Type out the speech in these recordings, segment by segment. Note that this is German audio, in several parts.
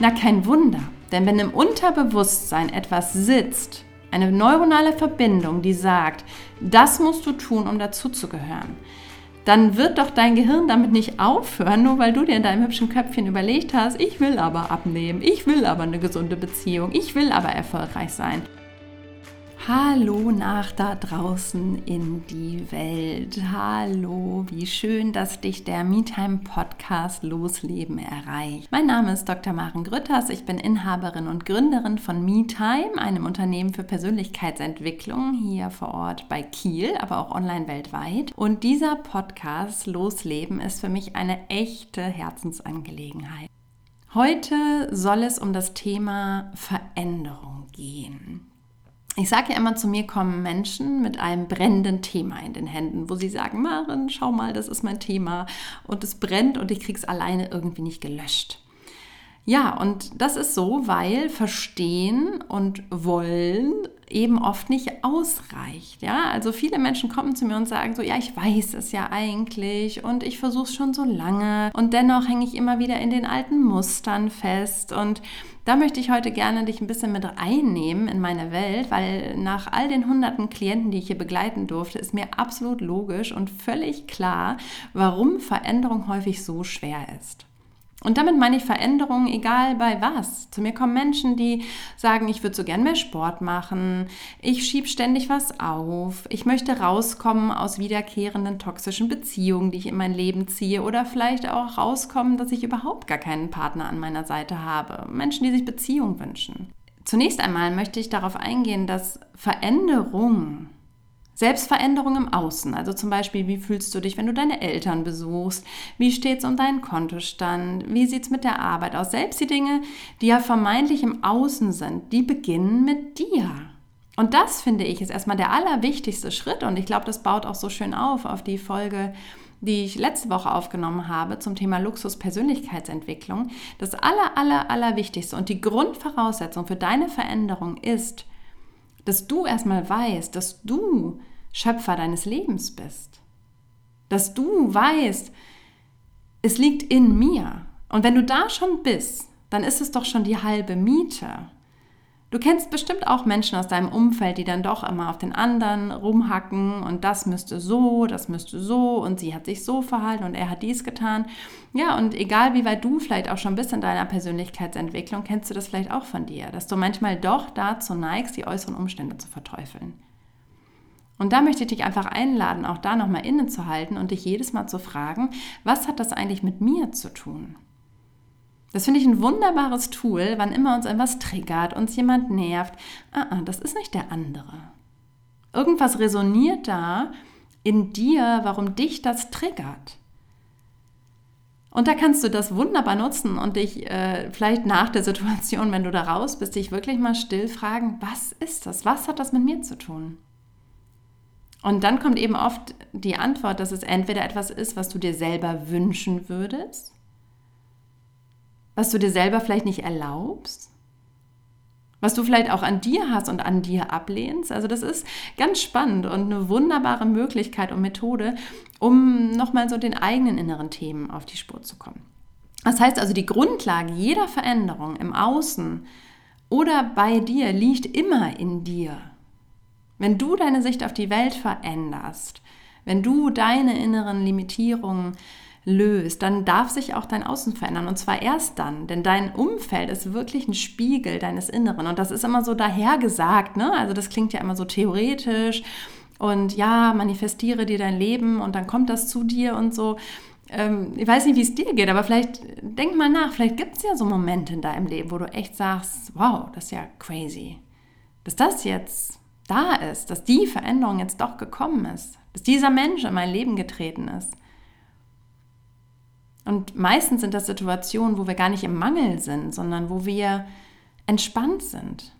Na, kein Wunder, denn wenn im Unterbewusstsein etwas sitzt, eine neuronale Verbindung, die sagt, das musst du tun, um dazuzugehören, dann wird doch dein Gehirn damit nicht aufhören, nur weil du dir in deinem hübschen Köpfchen überlegt hast, ich will aber abnehmen, ich will aber eine gesunde Beziehung, ich will aber erfolgreich sein. Hallo nach da draußen in die Welt. Hallo, wie schön, dass dich der MeTime Podcast Losleben erreicht. Mein Name ist Dr. Maren Grütters. Ich bin Inhaberin und Gründerin von MeTime, einem Unternehmen für Persönlichkeitsentwicklung hier vor Ort bei Kiel, aber auch online weltweit. Und dieser Podcast Losleben ist für mich eine echte Herzensangelegenheit. Heute soll es um das Thema Veränderung gehen. Ich sage ja immer, zu mir kommen Menschen mit einem brennenden Thema in den Händen, wo sie sagen, Maren, schau mal, das ist mein Thema und es brennt und ich kriege es alleine irgendwie nicht gelöscht. Ja, und das ist so, weil Verstehen und Wollen eben oft nicht ausreicht. Ja, also viele Menschen kommen zu mir und sagen so, ja, ich weiß es ja eigentlich und ich versuche es schon so lange und dennoch hänge ich immer wieder in den alten Mustern fest und da möchte ich heute gerne dich ein bisschen mit einnehmen in meine Welt, weil nach all den hunderten Klienten, die ich hier begleiten durfte, ist mir absolut logisch und völlig klar, warum Veränderung häufig so schwer ist. Und damit meine ich Veränderungen, egal bei was. Zu mir kommen Menschen, die sagen, ich würde so gern mehr Sport machen, ich schiebe ständig was auf, ich möchte rauskommen aus wiederkehrenden toxischen Beziehungen, die ich in mein Leben ziehe oder vielleicht auch rauskommen, dass ich überhaupt gar keinen Partner an meiner Seite habe. Menschen, die sich Beziehung wünschen. Zunächst einmal möchte ich darauf eingehen, dass Veränderung Selbstveränderung im Außen, also zum Beispiel, wie fühlst du dich, wenn du deine Eltern besuchst? Wie steht es um deinen Kontostand? Wie sieht es mit der Arbeit aus? Selbst die Dinge, die ja vermeintlich im Außen sind, die beginnen mit dir. Und das, finde ich, ist erstmal der allerwichtigste Schritt. Und ich glaube, das baut auch so schön auf, auf die Folge, die ich letzte Woche aufgenommen habe zum Thema Luxus-Persönlichkeitsentwicklung. Das aller, aller, allerwichtigste und die Grundvoraussetzung für deine Veränderung ist, dass du erstmal weißt, dass du Schöpfer deines Lebens bist. Dass du weißt, es liegt in mir. Und wenn du da schon bist, dann ist es doch schon die halbe Miete. Du kennst bestimmt auch Menschen aus deinem Umfeld, die dann doch immer auf den anderen rumhacken und das müsste so, das müsste so und sie hat sich so verhalten und er hat dies getan. Ja, und egal wie weit du vielleicht auch schon bist in deiner Persönlichkeitsentwicklung, kennst du das vielleicht auch von dir, dass du manchmal doch dazu neigst, die äußeren Umstände zu verteufeln. Und da möchte ich dich einfach einladen, auch da nochmal innezuhalten und dich jedes Mal zu fragen, was hat das eigentlich mit mir zu tun? Das finde ich ein wunderbares Tool, wann immer uns etwas triggert, uns jemand nervt. Ah, ah, das ist nicht der andere. Irgendwas resoniert da in dir, warum dich das triggert. Und da kannst du das wunderbar nutzen und dich äh, vielleicht nach der Situation, wenn du da raus bist, dich wirklich mal still fragen, was ist das? Was hat das mit mir zu tun? Und dann kommt eben oft die Antwort, dass es entweder etwas ist, was du dir selber wünschen würdest, was du dir selber vielleicht nicht erlaubst, was du vielleicht auch an dir hast und an dir ablehnst. Also das ist ganz spannend und eine wunderbare Möglichkeit und Methode, um nochmal so den eigenen inneren Themen auf die Spur zu kommen. Das heißt also, die Grundlage jeder Veränderung im Außen oder bei dir liegt immer in dir. Wenn du deine Sicht auf die Welt veränderst, wenn du deine inneren Limitierungen löst, dann darf sich auch dein Außen verändern. Und zwar erst dann, denn dein Umfeld ist wirklich ein Spiegel deines Inneren. Und das ist immer so dahergesagt, ne? Also das klingt ja immer so theoretisch. Und ja, manifestiere dir dein Leben und dann kommt das zu dir und so. Ähm, ich weiß nicht, wie es dir geht, aber vielleicht denk mal nach, vielleicht gibt es ja so Momente in deinem Leben, wo du echt sagst, wow, das ist ja crazy. Dass das jetzt da ist, dass die Veränderung jetzt doch gekommen ist, dass dieser Mensch in mein Leben getreten ist. Und meistens sind das Situationen, wo wir gar nicht im Mangel sind, sondern wo wir entspannt sind.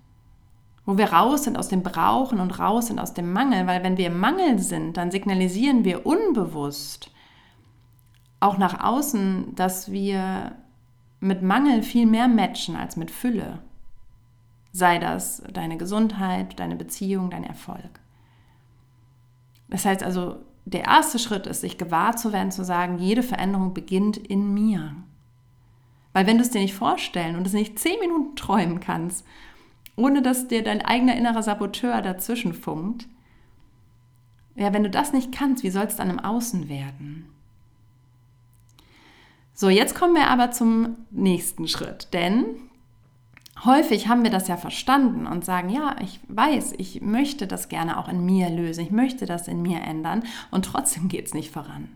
Wo wir raus sind aus dem Brauchen und raus sind aus dem Mangel. Weil wenn wir im Mangel sind, dann signalisieren wir unbewusst auch nach außen, dass wir mit Mangel viel mehr matchen als mit Fülle. Sei das deine Gesundheit, deine Beziehung, dein Erfolg. Das heißt also, der erste Schritt ist, sich gewahr zu werden, zu sagen, jede Veränderung beginnt in mir. Weil wenn du es dir nicht vorstellen und es nicht zehn Minuten träumen kannst, ohne dass dir dein eigener innerer Saboteur dazwischen funkt, ja, wenn du das nicht kannst, wie soll es dann im Außen werden? So, jetzt kommen wir aber zum nächsten Schritt, denn häufig haben wir das ja verstanden und sagen, ja, ich weiß, ich möchte das gerne auch in mir lösen, ich möchte das in mir ändern und trotzdem geht es nicht voran.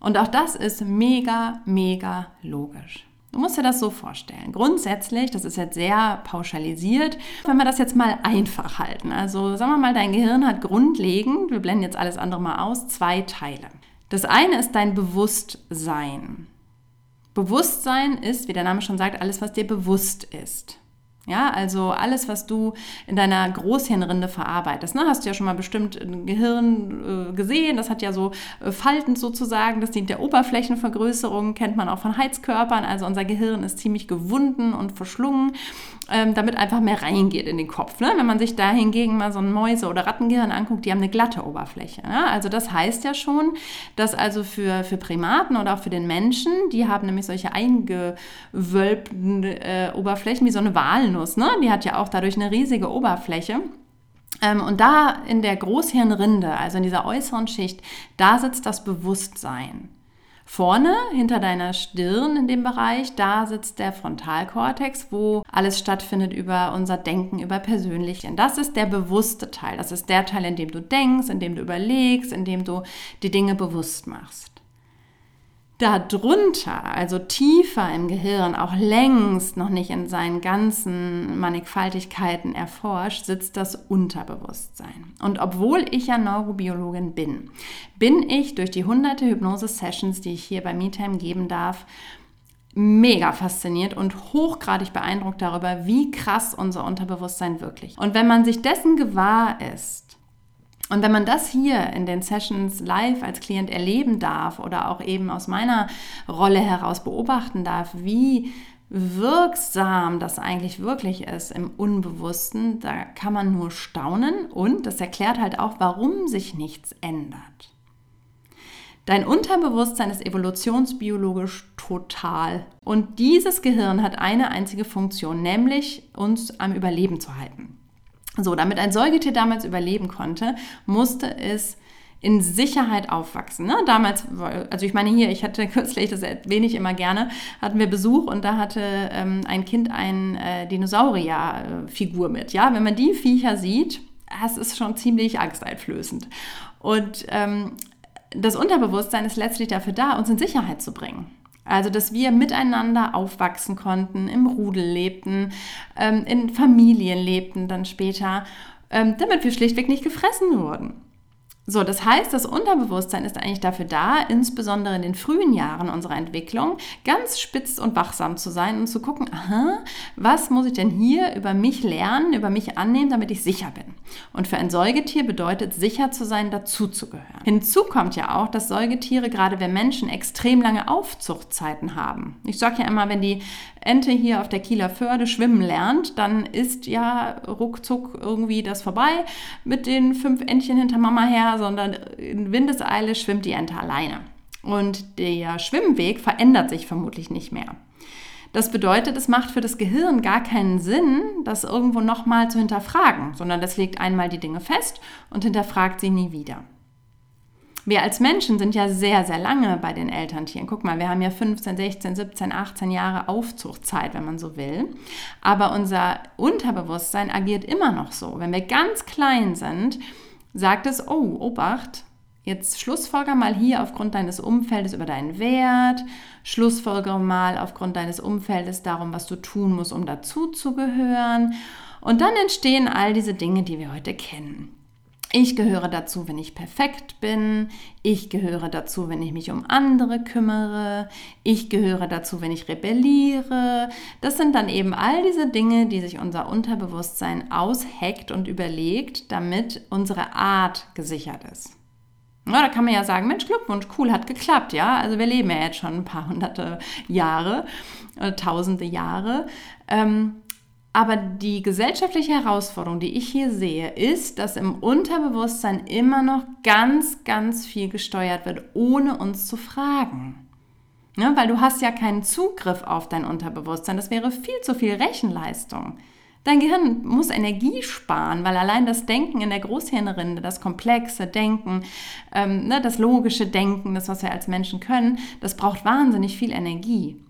Und auch das ist mega, mega logisch. Du musst dir das so vorstellen. Grundsätzlich, das ist jetzt sehr pauschalisiert, wenn wir das jetzt mal einfach halten. Also sagen wir mal, dein Gehirn hat grundlegend, wir blenden jetzt alles andere mal aus, zwei Teile. Das eine ist dein Bewusstsein. Bewusstsein ist, wie der Name schon sagt, alles, was dir bewusst ist. Ja, also alles, was du in deiner Großhirnrinde verarbeitest. Ne? Hast du ja schon mal bestimmt ein Gehirn äh, gesehen. Das hat ja so äh, Falten sozusagen. Das dient der Oberflächenvergrößerung. Kennt man auch von Heizkörpern. Also unser Gehirn ist ziemlich gewunden und verschlungen, ähm, damit einfach mehr reingeht in den Kopf. Ne? Wenn man sich da hingegen mal so ein Mäuse- oder Rattengehirn anguckt, die haben eine glatte Oberfläche. Ne? Also das heißt ja schon, dass also für, für Primaten oder auch für den Menschen, die haben nämlich solche eingewölbten äh, Oberflächen wie so eine Walnuss ne? die hat ja auch dadurch eine riesige Oberfläche. Ähm, und da in der Großhirnrinde, also in dieser äußeren Schicht, da sitzt das Bewusstsein. Vorne, hinter deiner Stirn in dem Bereich, da sitzt der Frontalkortex, wo alles stattfindet über unser Denken, über Persönlichen. Das ist der bewusste Teil. Das ist der Teil, in dem du denkst, in dem du überlegst, in dem du die Dinge bewusst machst. Darunter, also tiefer im Gehirn, auch längst noch nicht in seinen ganzen Mannigfaltigkeiten erforscht, sitzt das Unterbewusstsein. Und obwohl ich ja Neurobiologin bin, bin ich durch die hunderte Hypnose-Sessions, die ich hier bei MeTime geben darf, mega fasziniert und hochgradig beeindruckt darüber, wie krass unser Unterbewusstsein wirklich. Und wenn man sich dessen gewahr ist, und wenn man das hier in den Sessions live als Klient erleben darf oder auch eben aus meiner Rolle heraus beobachten darf, wie wirksam das eigentlich wirklich ist im Unbewussten, da kann man nur staunen und das erklärt halt auch, warum sich nichts ändert. Dein Unterbewusstsein ist evolutionsbiologisch total und dieses Gehirn hat eine einzige Funktion, nämlich uns am Überleben zu halten. So, damit ein Säugetier damals überleben konnte, musste es in Sicherheit aufwachsen. Ne? Damals, also ich meine hier, ich hatte kürzlich, das erwähne ich immer gerne, hatten wir Besuch und da hatte ähm, ein Kind eine äh, Dinosaurier-Figur mit. Ja, wenn man die Viecher sieht, das ist schon ziemlich angsteinflößend. Und ähm, das Unterbewusstsein ist letztlich dafür da, uns in Sicherheit zu bringen. Also, dass wir miteinander aufwachsen konnten, im Rudel lebten, ähm, in Familien lebten dann später, ähm, damit wir schlichtweg nicht gefressen wurden. So, das heißt, das Unterbewusstsein ist eigentlich dafür da, insbesondere in den frühen Jahren unserer Entwicklung, ganz spitz und wachsam zu sein und zu gucken, aha, was muss ich denn hier über mich lernen, über mich annehmen, damit ich sicher bin. Und für ein Säugetier bedeutet sicher zu sein, dazuzugehören. Hinzu kommt ja auch, dass Säugetiere, gerade wenn Menschen, extrem lange Aufzuchtzeiten haben. Ich sage ja immer, wenn die Ente hier auf der Kieler Förde schwimmen lernt, dann ist ja ruckzuck irgendwie das vorbei mit den fünf Entchen hinter Mama her, sondern in Windeseile schwimmt die Ente alleine. Und der Schwimmweg verändert sich vermutlich nicht mehr. Das bedeutet, es macht für das Gehirn gar keinen Sinn, das irgendwo nochmal zu hinterfragen, sondern das legt einmal die Dinge fest und hinterfragt sie nie wieder. Wir als Menschen sind ja sehr, sehr lange bei den Elterntieren. Guck mal, wir haben ja 15, 16, 17, 18 Jahre Aufzuchtzeit, wenn man so will. Aber unser Unterbewusstsein agiert immer noch so. Wenn wir ganz klein sind, sagt es, oh, Obacht, jetzt schlussfolger mal hier aufgrund deines Umfeldes über deinen Wert, schlussfolgere mal aufgrund deines Umfeldes darum, was du tun musst, um dazuzugehören. Und dann entstehen all diese Dinge, die wir heute kennen. Ich gehöre dazu, wenn ich perfekt bin. Ich gehöre dazu, wenn ich mich um andere kümmere. Ich gehöre dazu, wenn ich rebelliere. Das sind dann eben all diese Dinge, die sich unser Unterbewusstsein ausheckt und überlegt, damit unsere Art gesichert ist. Ja, da kann man ja sagen, Mensch, Glückwunsch, cool, hat geklappt, ja. Also wir leben ja jetzt schon ein paar hunderte Jahre, äh, tausende Jahre. Ähm, aber die gesellschaftliche Herausforderung, die ich hier sehe, ist, dass im Unterbewusstsein immer noch ganz, ganz viel gesteuert wird, ohne uns zu fragen. Ne? Weil du hast ja keinen Zugriff auf dein Unterbewusstsein. Das wäre viel zu viel Rechenleistung. Dein Gehirn muss Energie sparen, weil allein das Denken in der Großhirnrinde, das komplexe Denken, ähm, ne, das logische Denken, das, was wir als Menschen können, das braucht wahnsinnig viel Energie.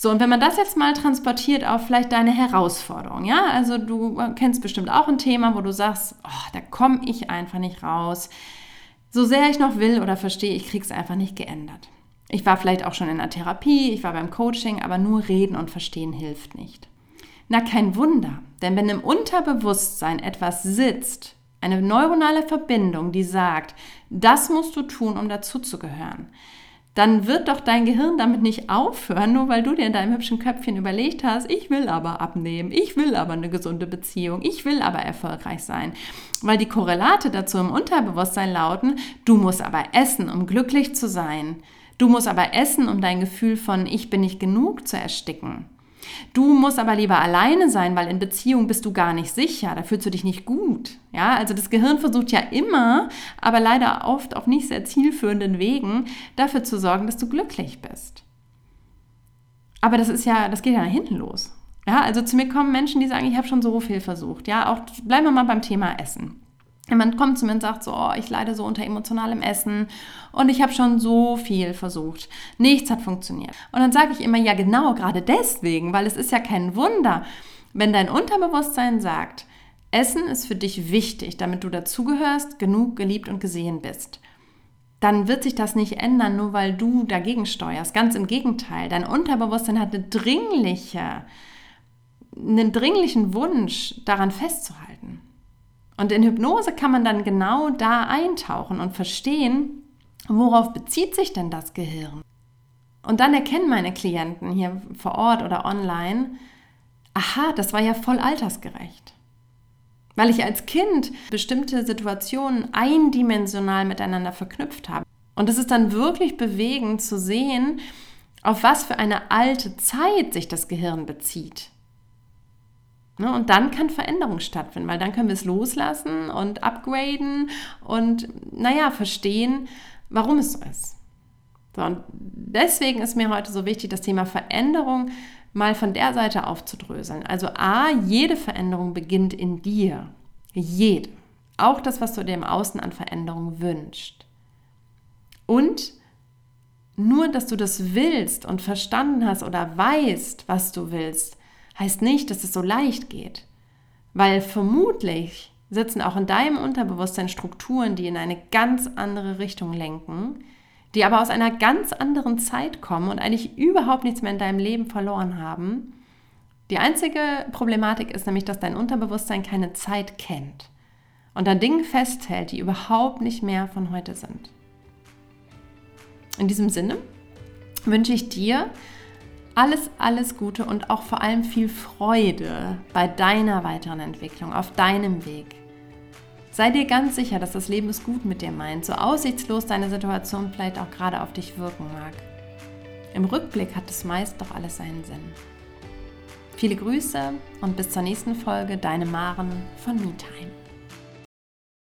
So, und wenn man das jetzt mal transportiert auf vielleicht deine Herausforderung, ja, also du kennst bestimmt auch ein Thema, wo du sagst, oh, da komme ich einfach nicht raus. So sehr ich noch will oder verstehe, ich kriege es einfach nicht geändert. Ich war vielleicht auch schon in der Therapie, ich war beim Coaching, aber nur reden und verstehen hilft nicht. Na, kein Wunder, denn wenn im Unterbewusstsein etwas sitzt, eine neuronale Verbindung, die sagt, das musst du tun, um dazuzugehören, dann wird doch dein Gehirn damit nicht aufhören, nur weil du dir in deinem hübschen Köpfchen überlegt hast, ich will aber abnehmen, ich will aber eine gesunde Beziehung, ich will aber erfolgreich sein. Weil die Korrelate dazu im Unterbewusstsein lauten, du musst aber essen, um glücklich zu sein. Du musst aber essen, um dein Gefühl von ich bin nicht genug zu ersticken. Du musst aber lieber alleine sein, weil in Beziehung bist du gar nicht sicher, da fühlst du dich nicht gut. Ja, also das Gehirn versucht ja immer, aber leider oft auf nicht sehr zielführenden Wegen, dafür zu sorgen, dass du glücklich bist. Aber das ist ja, das geht ja nach hinten los. Ja, also zu mir kommen Menschen, die sagen, ich habe schon so viel versucht. Ja, auch bleiben wir mal beim Thema Essen. Man kommt zu mir und sagt so, oh, ich leide so unter emotionalem Essen und ich habe schon so viel versucht. Nichts hat funktioniert. Und dann sage ich immer, ja genau, gerade deswegen, weil es ist ja kein Wunder, wenn dein Unterbewusstsein sagt, Essen ist für dich wichtig, damit du dazugehörst, genug geliebt und gesehen bist. Dann wird sich das nicht ändern, nur weil du dagegen steuerst. Ganz im Gegenteil, dein Unterbewusstsein hat eine dringliche, einen dringlichen Wunsch, daran festzuhalten. Und in Hypnose kann man dann genau da eintauchen und verstehen, worauf bezieht sich denn das Gehirn? Und dann erkennen meine Klienten hier vor Ort oder online, aha, das war ja voll altersgerecht. Weil ich als Kind bestimmte Situationen eindimensional miteinander verknüpft habe. Und es ist dann wirklich bewegend zu sehen, auf was für eine alte Zeit sich das Gehirn bezieht. Ne? Und dann kann Veränderung stattfinden, weil dann können wir es loslassen und upgraden und, naja, verstehen, warum es so ist. So, und deswegen ist mir heute so wichtig, das Thema Veränderung mal von der Seite aufzudröseln. Also A, jede Veränderung beginnt in dir. Jede. Auch das, was du dir im Außen an Veränderung wünschst. Und nur, dass du das willst und verstanden hast oder weißt, was du willst, heißt nicht, dass es so leicht geht. Weil vermutlich sitzen auch in deinem Unterbewusstsein Strukturen, die in eine ganz andere Richtung lenken, die aber aus einer ganz anderen Zeit kommen und eigentlich überhaupt nichts mehr in deinem Leben verloren haben. Die einzige Problematik ist nämlich, dass dein Unterbewusstsein keine Zeit kennt und an Dingen festhält, die überhaupt nicht mehr von heute sind. In diesem Sinne wünsche ich dir alles, alles Gute und auch vor allem viel Freude bei deiner weiteren Entwicklung, auf deinem Weg. Sei dir ganz sicher, dass das Leben es gut mit dir meint, so aussichtslos deine Situation vielleicht auch gerade auf dich wirken mag. Im Rückblick hat es meist doch alles seinen Sinn. Viele Grüße und bis zur nächsten Folge, deine Maren von MeTime.